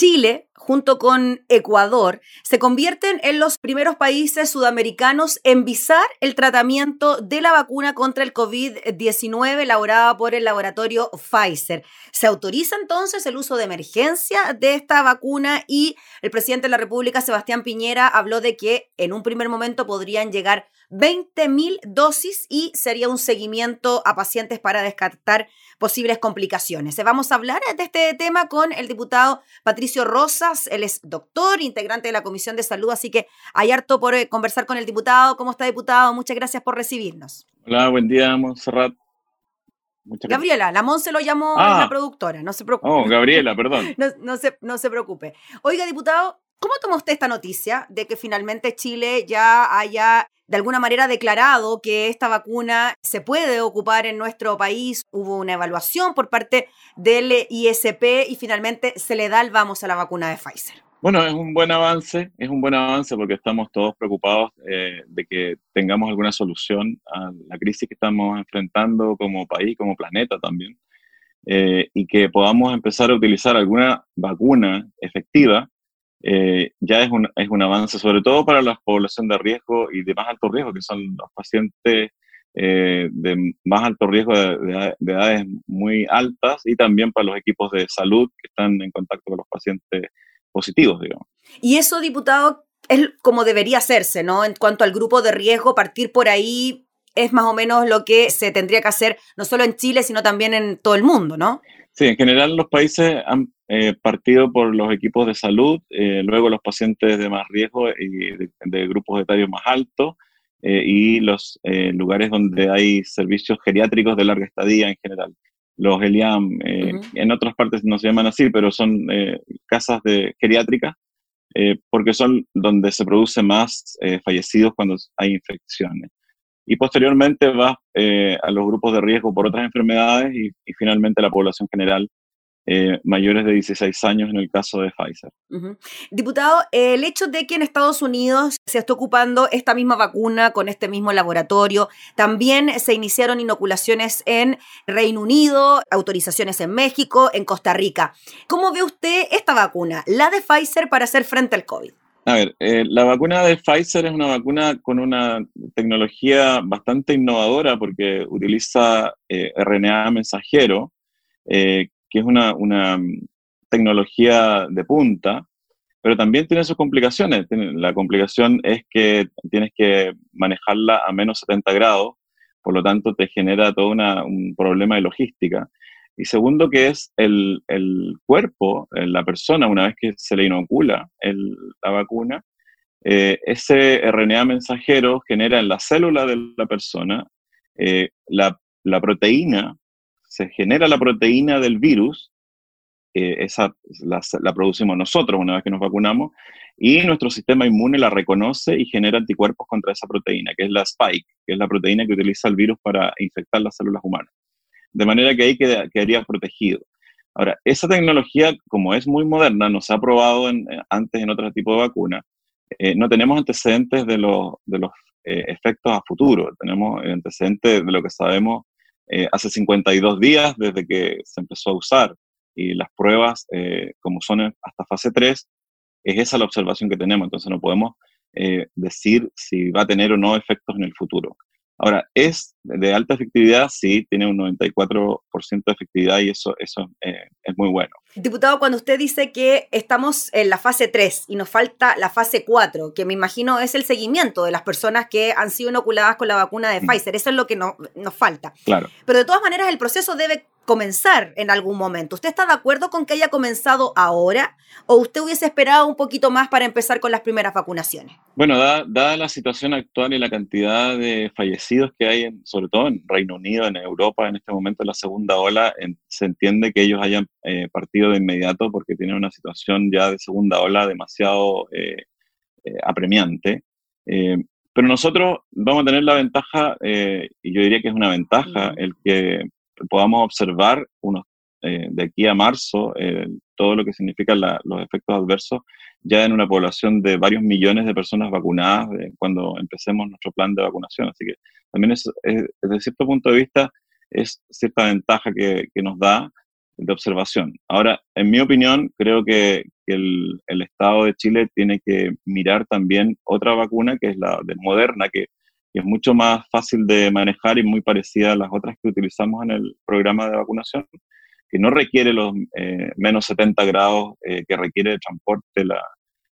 Chile, junto con Ecuador, se convierten en los primeros países sudamericanos en visar el tratamiento de la vacuna contra el COVID-19 elaborada por el laboratorio Pfizer. Se autoriza entonces el uso de emergencia de esta vacuna y el presidente de la República, Sebastián Piñera, habló de que en un primer momento podrían llegar 20.000 dosis y sería un seguimiento a pacientes para descartar posibles complicaciones. Vamos a hablar de este tema con el diputado Patricio Rosas. Él es doctor, integrante de la Comisión de Salud, así que hay harto por eh, conversar con el diputado. ¿Cómo está, diputado? Muchas gracias por recibirnos. Hola, buen día, Montserrat. Gabriela, la Mon se lo llamó la ah. productora, no se preocupe. Oh, Gabriela, perdón. no, se, no se preocupe. Oiga, diputado, ¿cómo toma usted esta noticia de que finalmente Chile ya haya de alguna manera declarado que esta vacuna se puede ocupar en nuestro país. Hubo una evaluación por parte del ISP y finalmente se le da el vamos a la vacuna de Pfizer. Bueno, es un buen avance, es un buen avance porque estamos todos preocupados eh, de que tengamos alguna solución a la crisis que estamos enfrentando como país, como planeta también, eh, y que podamos empezar a utilizar alguna vacuna efectiva eh, ya es un, es un avance, sobre todo para la población de riesgo y de más alto riesgo, que son los pacientes eh, de más alto riesgo de, edades muy altas y también para los equipos de salud que están en contacto con los pacientes positivos, digamos. Y eso, diputado, es como debería hacerse, ¿no? En cuanto al grupo de riesgo, partir por ahí es más o menos lo que se tendría que hacer, no solo en Chile, sino también en todo el mundo, ¿no? Sí, en general los países han eh, partido por los equipos de salud, eh, luego los pacientes de más riesgo y de, grupos etarios más altos, eh, y los lugares donde hay servicios geriátricos de larga estadía en general. Los ELIAM, en otras partes no se llaman así, pero son casas de geriátricas, porque son donde se producen más fallecidos cuando hay infecciones y posteriormente va a los grupos de riesgo por otras enfermedades y, finalmente a la población general eh, mayores de 16 años en el caso de Pfizer. Diputado, el hecho de que en Estados Unidos se esté ocupando esta misma vacuna con este mismo laboratorio, también se iniciaron inoculaciones en Reino Unido, autorizaciones en México, en Costa Rica. ¿Cómo ve usted esta vacuna, la de Pfizer, para hacer frente al COVID? A ver, eh, la vacuna de Pfizer es una vacuna con una tecnología bastante innovadora porque utiliza eh, RNA mensajero, que es una, tecnología de punta, pero también tiene sus complicaciones. La complicación es que tienes que manejarla a menos 70 grados, por lo tanto te genera todo un problema de logística. Y segundo, que es el, cuerpo, eh, la persona, una vez que se le inocula la vacuna, eh, ese RNA mensajero genera en la célula de la persona eh, la, la, proteína se genera la proteína del virus, esa la, producimos nosotros una vez que nos vacunamos, y nuestro sistema inmune la reconoce y genera anticuerpos contra esa proteína, que es la spike, que es la proteína que utiliza el virus para infectar las células humanas. De manera que ahí quedaría protegido. Ahora, esa tecnología, como es muy moderna, no se ha probado antes en otro tipo de vacuna, eh, no tenemos antecedentes de, los, de los eh, efectos a futuro, tenemos antecedentes de lo que sabemos eh, hace 52 días desde que se empezó a usar y las pruebas, eh, como son hasta fase 3, es esa la observación que tenemos, entonces no podemos eh, decir si va a tener o no efectos en el futuro. Ahora, ¿es de alta efectividad? Sí, tiene un 94% de efectividad y eso, eso eh, es muy bueno. Diputado, cuando usted dice que estamos en la fase 3 y nos falta la fase 4, que me imagino es el seguimiento de las personas que han sido inoculadas con la vacuna de Pfizer, eso es lo que nos falta. Claro. Pero de todas maneras el proceso debe comenzar en algún momento. ¿Usted está de acuerdo con que haya comenzado ahora o usted hubiese esperado un poquito más para empezar con las primeras vacunaciones? Bueno, dada, la situación actual y la cantidad de fallecidos que hay, sobre todo en Reino Unido, en Europa, en este momento en la segunda ola, se entiende que ellos hayan eh, partido de inmediato porque tienen una situación ya de segunda ola demasiado eh, eh, apremiante. pero nosotros vamos a tener la ventaja, y yo diría que es una ventaja, el que podamos observar unos, eh, de aquí a marzo eh, todo lo que significan los efectos adversos ya en una población de varios millones de personas vacunadas cuando empecemos nuestro plan de vacunación. Así que también es, desde cierto punto de vista es cierta ventaja que, que, nos da de observación. Ahora, en mi opinión, creo que, que el, el, Estado de Chile tiene que mirar también otra vacuna, que es la de Moderna, que, es mucho más fácil de manejar y muy parecida a las otras que utilizamos en el programa de vacunación, que no requiere los eh, menos 70 grados eh, que requiere el transporte la,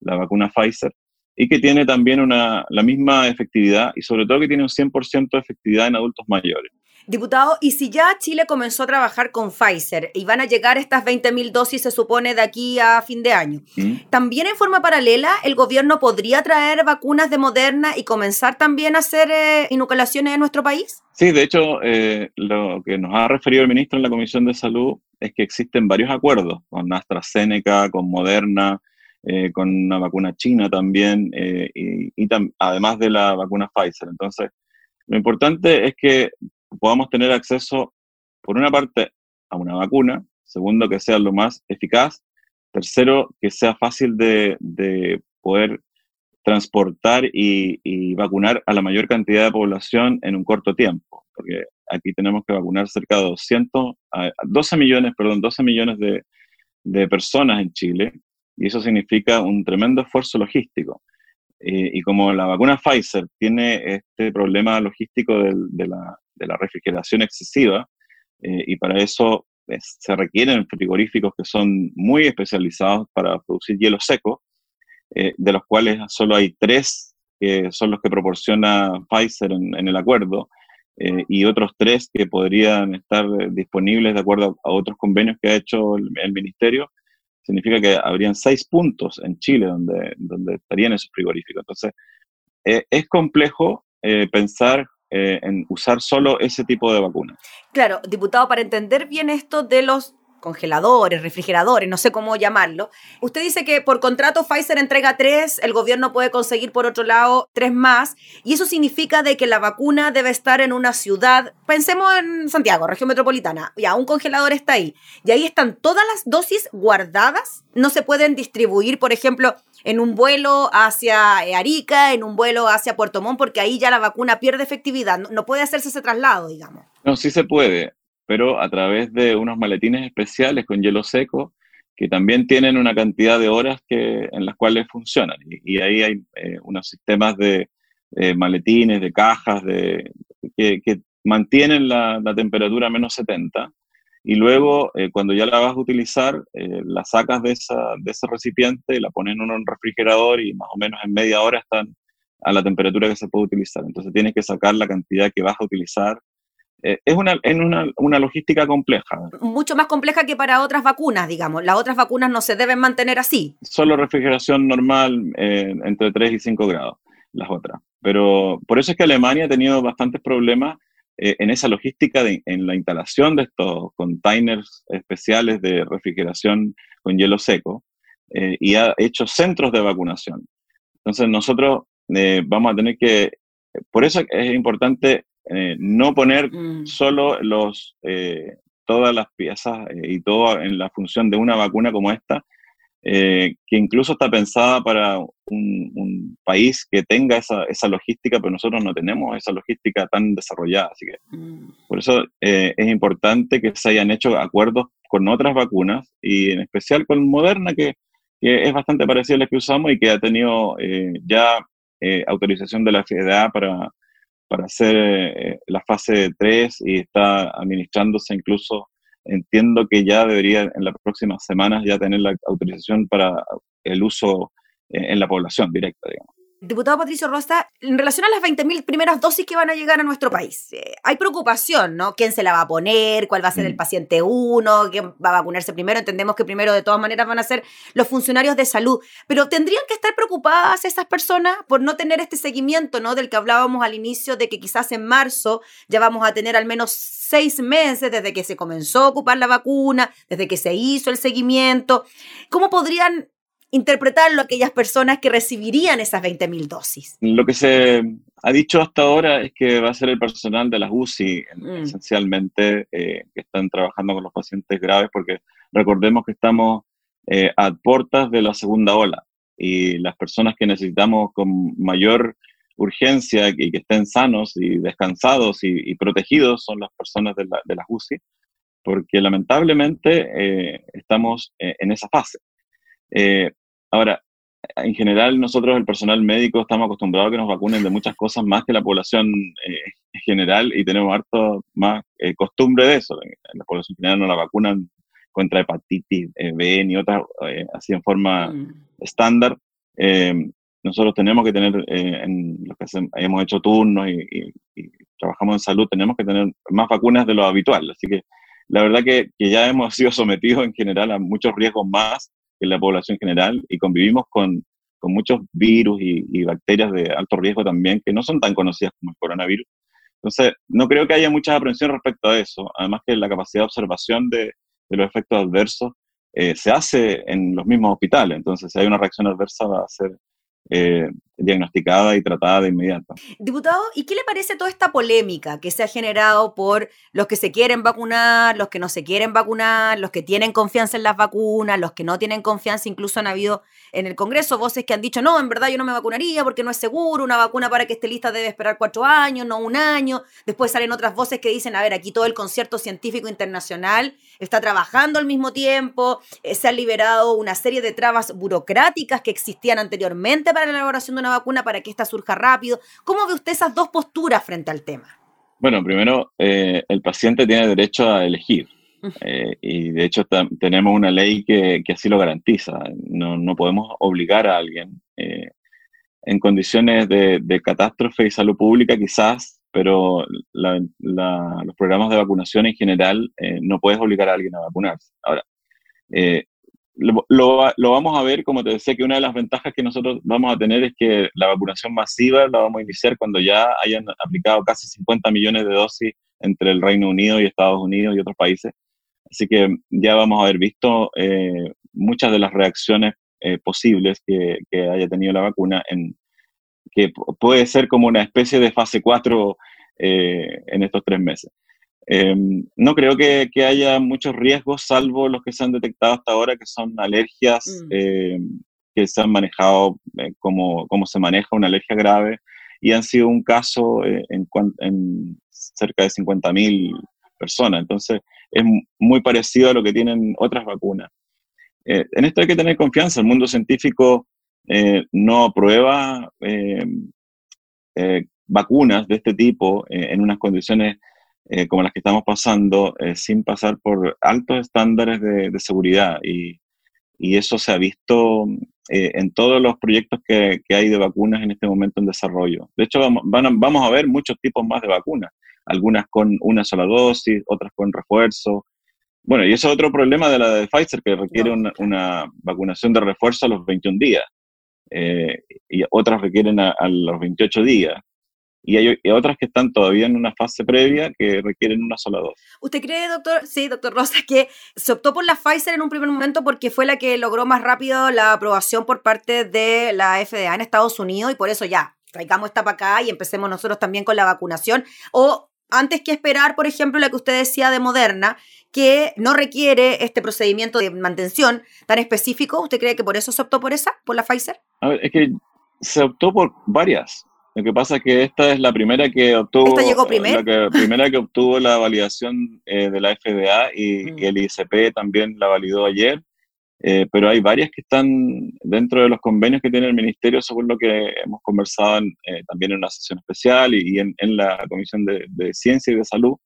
la vacuna Pfizer y que tiene también una, la misma efectividad y sobre todo que tiene un 100% de efectividad en adultos mayores. Diputado, y si ya Chile comenzó a trabajar con Pfizer y van a llegar estas 20.000 dosis, se supone, de aquí a fin de año, ¿Mm? ¿también en forma paralela el gobierno podría traer vacunas de Moderna y comenzar también a hacer eh, inoculaciones en nuestro país? Sí, de hecho, eh, lo que nos ha referido el ministro en la Comisión de Salud es que existen varios acuerdos con AstraZeneca, con Moderna, eh, con una vacuna china también, y, y además de la vacuna Pfizer. Entonces, lo importante es que podamos tener acceso, por una parte, a una vacuna, segundo, que sea lo más eficaz, tercero, que sea fácil de, poder transportar y, vacunar a la mayor cantidad de población en un corto tiempo, porque aquí tenemos que vacunar cerca de 200, 12 millones, perdón, 12 millones de, de personas en Chile, y eso significa un tremendo esfuerzo logístico. Eh, y como la vacuna Pfizer tiene este problema logístico de, la, refrigeración excesiva, eh, y para eso eh, se requieren frigoríficos que son muy especializados para producir hielo seco, de los cuales solo hay tres que son los que proporciona Pfizer en, el acuerdo, y otros tres que podrían estar disponibles de acuerdo a otros convenios que ha hecho el ministerio, significa que habrían seis puntos en Chile donde, donde estarían esos frigoríficos. Entonces, eh, es complejo eh, pensar eh, en usar solo ese tipo de vacuna. Claro, diputado, para entender bien esto de los congeladores, refrigeradores, no sé cómo llamarlo. Usted dice que por contrato Pfizer entrega tres, el gobierno puede conseguir por otro lado tres más, y eso significa de que la vacuna debe estar en una ciudad, pensemos en Santiago, región metropolitana, ya un congelador está ahí, y ahí están todas las dosis guardadas, no se pueden distribuir, por ejemplo, en un vuelo hacia Arica, en un vuelo hacia Puerto Montt, porque ahí ya la vacuna pierde efectividad, no, puede hacerse ese traslado, digamos. No, sí se puede pero a través de unos maletines especiales con hielo seco que también tienen una cantidad de horas que, en las cuales funcionan. Y, ahí hay eh, unos sistemas de maletines, de cajas, de, que, mantienen la, temperatura a menos 70. Y luego, eh, cuando ya la vas a utilizar, eh, la sacas de, esa, de ese recipiente, la pones en un refrigerador y más o menos en media hora están a la temperatura que se puede utilizar. Entonces tienes que sacar la cantidad que vas a utilizar eh, es una, en una, una, logística compleja. Mucho más compleja que para otras vacunas, digamos. Las otras vacunas no se deben mantener así. Solo refrigeración normal eh, entre 3 y 5 grados, las otras. Pero por eso es que Alemania ha tenido bastantes problemas eh, en esa logística, de, en la instalación de estos containers especiales de refrigeración con hielo seco y ha hecho centros de vacunación. Entonces nosotros vamos a tener que, por eso es importante eh, no poner mm. solo los, eh, todas las piezas eh, y todo en la función de una vacuna como esta, que incluso está pensada para un, país que tenga esa, esa, logística, pero nosotros no tenemos esa logística tan desarrollada. Así que mm. por eso es importante que se hayan hecho acuerdos con otras vacunas y en especial con Moderna, que, que es bastante parecida a la que usamos y que ha tenido ya autorización de la FDA para para hacer eh, la fase 3 y está administrándose incluso, entiendo que ya debería en las próximas semanas ya tener la autorización para el uso eh, en la población directa, digamos. Diputado Patricio Rosta, en relación a las 20.000 primeras dosis que van a llegar a nuestro país, eh, hay preocupación, ¿no? ¿Quién se la va a poner? ¿Cuál va a ser el mm. paciente 1? ¿Quién va a vacunarse primero? Entendemos que primero de todas maneras van a ser los funcionarios de salud, pero ¿tendrían que estar preocupadas esas personas por no tener este seguimiento, ¿no? Del que hablábamos al inicio, de que quizás en marzo ya vamos a tener al menos seis meses desde que se comenzó a ocupar la vacuna, desde que se hizo el seguimiento. ¿Cómo podrían interpretarlo aquellas personas que recibirían esas 20.000 dosis? Lo que se ha dicho hasta ahora es que va a ser el personal de las UCI, mm. esencialmente, eh, que están trabajando con los pacientes graves, porque recordemos que estamos eh, a puertas de la segunda ola y las personas que necesitamos con mayor urgencia y que estén sanos y descansados y, protegidos son las personas de, la, de las UCI, porque lamentablemente eh, estamos en esa fase. Ahora, en general nosotros, el personal médico, estamos acostumbrados a que nos vacunen de muchas cosas más que la población en general y tenemos harto más costumbre de eso. En la población general no la vacunan contra hepatitis B ni otras así en forma mm. estándar. nosotros tenemos que tener, en los que hemos hecho turnos y, trabajamos en salud, tenemos que tener más vacunas de lo habitual. Así que la verdad que, que ya hemos sido sometidos en general a muchos riesgos más que la población general y convivimos con, con muchos virus y, bacterias de alto riesgo también que no son tan conocidas como el coronavirus. Entonces, no creo que haya mucha aprensión respecto a eso. Además que la capacidad de observación de, de los efectos adversos eh, se hace en los mismos hospitales. Entonces, si hay una reacción adversa va a ser eh, diagnosticada y tratada de inmediato. Diputado, ¿y qué le parece toda esta polémica que se ha generado por los que se quieren vacunar, los que no se quieren vacunar, los que tienen confianza en las vacunas, los que no tienen confianza? Incluso han habido en el Congreso voces que han dicho, no, en verdad yo no me vacunaría porque no es seguro, una vacuna para que esté lista debe esperar cuatro años, no un año. Después salen otras voces que dicen, a ver, aquí todo el concierto científico internacional está trabajando al mismo tiempo, eh, se han liberado una serie de trabas burocráticas que existían anteriormente para la elaboración de una vacuna para que ésta surja rápido. ¿Cómo ve usted esas dos posturas frente al tema? Bueno, primero, eh, el paciente tiene derecho a elegir. Eh, y de hecho tenemos una ley que, así lo garantiza. No, podemos obligar a alguien eh, en condiciones de, catástrofe y salud pública quizás, pero los programas de vacunación en general no puedes obligar a alguien a vacunarse. Ahora, lo, vamos a ver, como te decía, que una de las ventajas que nosotros vamos a tener es que la vacunación masiva la vamos a iniciar cuando ya hayan aplicado casi 50 millones de dosis entre el Reino Unido y Estados Unidos y otros países. Así que ya vamos a haber visto eh, muchas de las reacciones eh, posibles que, que, haya tenido la vacuna, en, que puede ser como una especie de fase 4 eh, en estos tres meses. Em, no creo que, haya muchos riesgos, salvo los que se han detectado hasta ahora, que son alergias mm. em, que se han manejado eh, como, como, se maneja una alergia grave y han sido un caso eh, en, en, cerca de 50.000 personas. Entonces, es muy parecido a lo que tienen otras vacunas. Eh, en esto hay que tener confianza. El mundo científico no aprueba em, vacunas de este tipo en unas condiciones eh, como las que estamos pasando, eh, sin pasar por altos estándares de, seguridad. Y, y, eso se ha visto eh, en todos los proyectos que, que, hay de vacunas en este momento en desarrollo. De hecho, vamos, vamos a ver muchos tipos más de vacunas, algunas con una sola dosis, otras con refuerzo. Bueno, y eso es otro problema de la de Pfizer, que requiere una, una vacunación de refuerzo a los 21 días. y otras requieren a, a los 28 días y hay otras que están todavía en una fase previa que requieren una sola dosis. ¿Usted cree, doctor, sí, doctor Rosa, que se optó por la Pfizer en un primer momento porque fue la que logró más rápido la aprobación por parte de la FDA en Estados Unidos y por eso ya, traigamos esta para acá y empecemos nosotros también con la vacunación? ¿O antes que esperar, por ejemplo, la que usted decía de Moderna, que no requiere este procedimiento de mantención tan específico. ¿Usted cree que por eso se optó por esa, por la Pfizer? A ver, es que se optó por varias. Lo que pasa es que esta es la primera que obtuvo. ¿Esta llegó primero? La primera que obtuvo la validación eh, de la FDA y, mm. el ICP también la validó ayer. Eh, pero hay varias que están dentro de los convenios que tiene el ministerio, según lo que hemos conversado eh, también en una sesión especial y, en, la Comisión de, Ciencia y de Salud.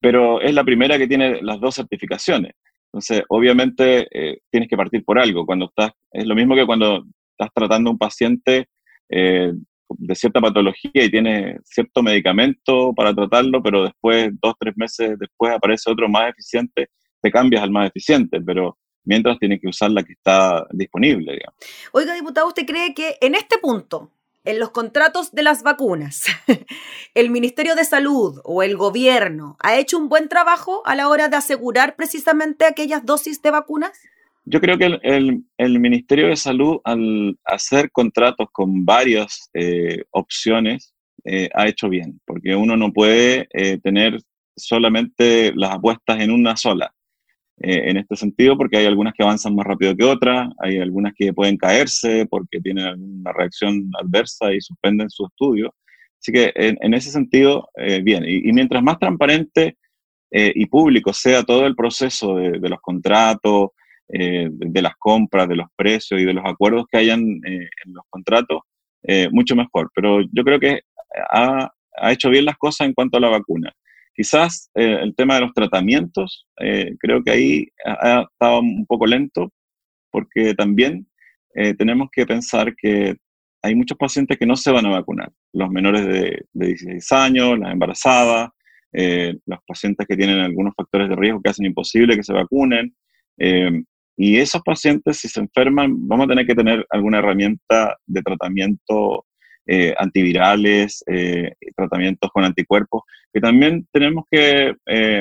pero es la primera que tiene las dos certificaciones. Entonces, obviamente, tienes que partir por algo. Cuando estás, es lo mismo que cuando estás tratando a un paciente eh, de cierta patología y tiene cierto medicamento para tratarlo, pero después, dos, tres meses después, aparece otro más eficiente, te cambias al más eficiente, pero mientras tienes que usar la que está disponible. Digamos. Oiga, diputado, ¿usted cree que en este punto, en los contratos de las vacunas, el Ministerio de Salud o el gobierno ha hecho un buen trabajo a la hora de asegurar precisamente aquellas dosis de vacunas? Yo creo que el, Ministerio de Salud, al hacer contratos con varias eh, opciones, eh, ha hecho bien, porque uno no puede eh, tener solamente las apuestas en una sola. en este sentido, porque hay algunas que avanzan más rápido que otras, hay algunas que pueden caerse porque tienen una reacción adversa y suspenden su estudio. Así que en, ese sentido, bien. Y, mientras más transparente y público sea todo el proceso de los contratos, de, las compras, de los precios y de los acuerdos que hayan en los contratos, mucho mejor. Pero yo creo que ha, hecho bien las cosas en cuanto a la vacuna. Quizás el tema de los tratamientos, creo que ahí ha, estado un poco lento, porque también tenemos que pensar que hay muchos pacientes que no se van a vacunar, los menores de, 16 años, las embarazadas, eh, los pacientes que tienen algunos factores de riesgo que hacen imposible que se vacunen. Eh, y esos pacientes, si se enferman, vamos a tener que tener alguna herramienta de tratamiento eh, antivirales, tratamientos con anticuerpos, que también tenemos que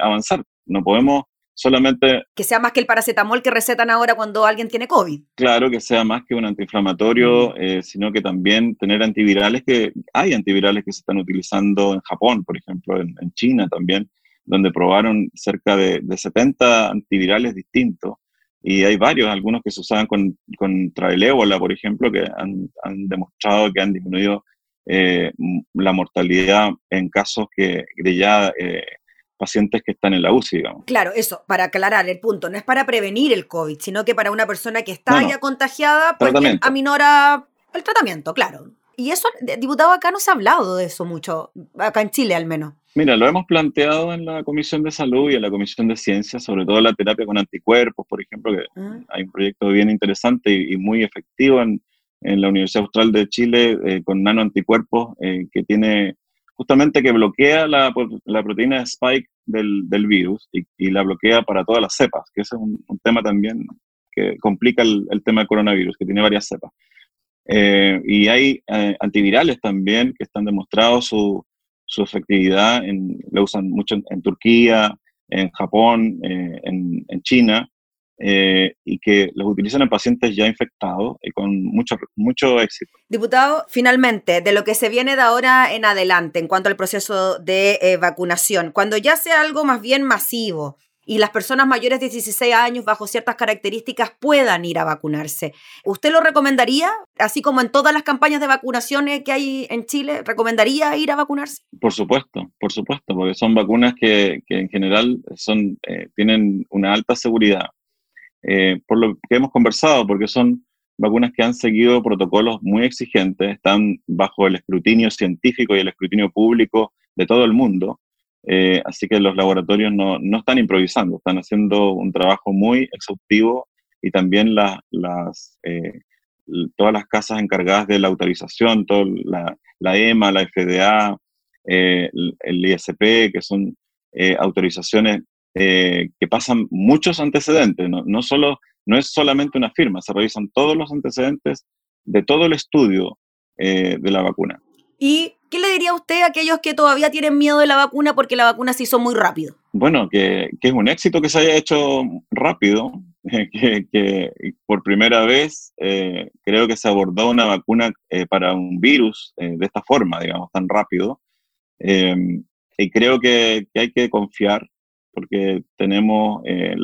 avanzar. No podemos solamente... Que sea más que el paracetamol que recetan ahora cuando alguien tiene COVID. Claro, que sea más que un antiinflamatorio, eh, sino que también tener antivirales, que hay antivirales que se están utilizando en Japón, por ejemplo, en, China también, donde probaron cerca de, de, 70 antivirales distintos. Y hay varios, algunos que se usaban con, contra el ébola, por ejemplo, que han, han demostrado que han disminuido eh, la mortalidad en casos que de ya eh, pacientes que están en la UCI, digamos. Claro, eso, para aclarar el punto, no es para prevenir el COVID, sino que para una persona que está ya contagiada, pues aminora el tratamiento, claro. Y eso, diputado, acá no se ha hablado de eso mucho, acá en Chile al menos. Mira, lo hemos planteado en la Comisión de Salud y en la Comisión de Ciencias, sobre todo la terapia con anticuerpos, por ejemplo, que ah. hay un proyecto bien interesante y, muy efectivo en, la Universidad Austral de Chile eh, con nanoanticuerpos eh, que tiene justamente que bloquea la, la proteína spike del, del virus y, la bloquea para todas las cepas, que ese es un, tema también que complica el, tema del coronavirus, que tiene varias cepas. Eh, y hay eh, antivirales también que están demostrados su, su efectividad, en, lo usan mucho en, Turquía, en Japón, eh, en, en, China, eh, y que los utilizan en pacientes ya infectados y con mucho, mucho éxito. Diputado, finalmente, de lo que se viene de ahora en adelante en cuanto al proceso de eh, vacunación, cuando ya sea algo más bien masivo y las personas mayores de 16 años bajo ciertas características puedan ir a vacunarse, ¿usted lo recomendaría? Así como en todas las campañas de vacunaciones que hay en Chile, ¿recomendaría ir a vacunarse? Por supuesto, por supuesto, porque son vacunas que, en general eh, tienen una alta seguridad eh, por lo que hemos conversado, porque son vacunas que han seguido protocolos muy exigentes, están bajo el escrutinio científico y el escrutinio público de todo el mundo. Eh, así que los laboratorios no, no, están improvisando, están haciendo un trabajo muy exhaustivo y también las, eh, todas las casas encargadas de la autorización, todo la, la EMA, la FDA, el, el, ISP, que son autorizaciones eh, que pasan muchos antecedentes, no, no, solo, no es solamente una firma, se revisan todos los antecedentes de todo el estudio eh, de la vacuna. ¿Y qué le diría usted a aquellos que todavía tienen miedo de la vacuna porque la vacuna se hizo muy rápido? Bueno, que, que es un éxito que se haya hecho rápido, que, que por primera vez eh, creo que se abordó una vacuna para un virus de esta forma, digamos, tan rápido. y creo que, que, hay que confiar porque tenemos eh,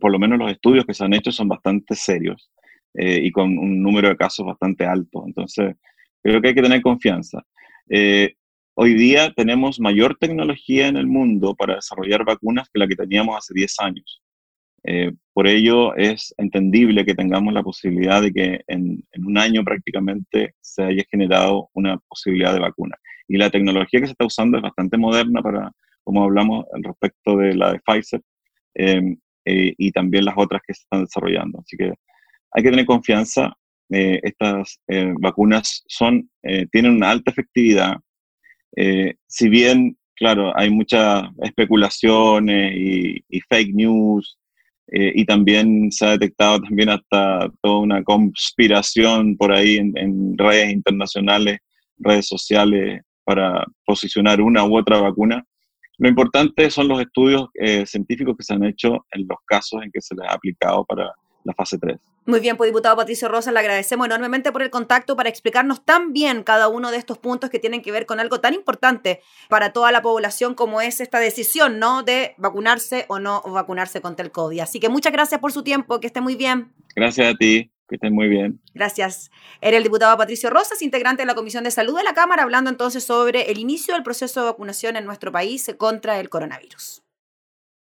por lo menos los estudios que se han hecho son bastante serios eh, y con un número de casos bastante alto. Entonces, creo que hay que tener confianza. Eh, hoy día tenemos mayor tecnología en el mundo para desarrollar vacunas que la que teníamos hace 10 años. por ello es entendible que tengamos la posibilidad de que en, en, un año prácticamente se haya generado una posibilidad de vacuna. Y la tecnología que se está usando es bastante moderna para, como hablamos al respecto de la de Pfizer em, eh, y también las otras que se están desarrollando. Así que hay que tener confianza. Eh, estas eh, vacunas son, tienen una alta efectividad. si bien, claro, hay muchas especulaciones y, fake news, y también se ha detectado también hasta toda una conspiración por ahí en, redes internacionales, redes sociales, para posicionar una u otra vacuna. Lo importante son los estudios eh, científicos que se han hecho en los casos en que se les ha aplicado para la fase 3. Muy bien, pues diputado Patricio Rosa, le agradecemos enormemente por el contacto para explicarnos tan bien cada uno de estos puntos que tienen que ver con algo tan importante para toda la población como es esta decisión, ¿no? De vacunarse o no vacunarse contra el COVID. Así que muchas gracias por su tiempo, que esté muy bien. Gracias a ti. Que estén muy bien. Gracias. Era el diputado Patricio Rosas, integrante de la Comisión de Salud de la Cámara, hablando entonces sobre el inicio del proceso de vacunación en nuestro país contra el coronavirus.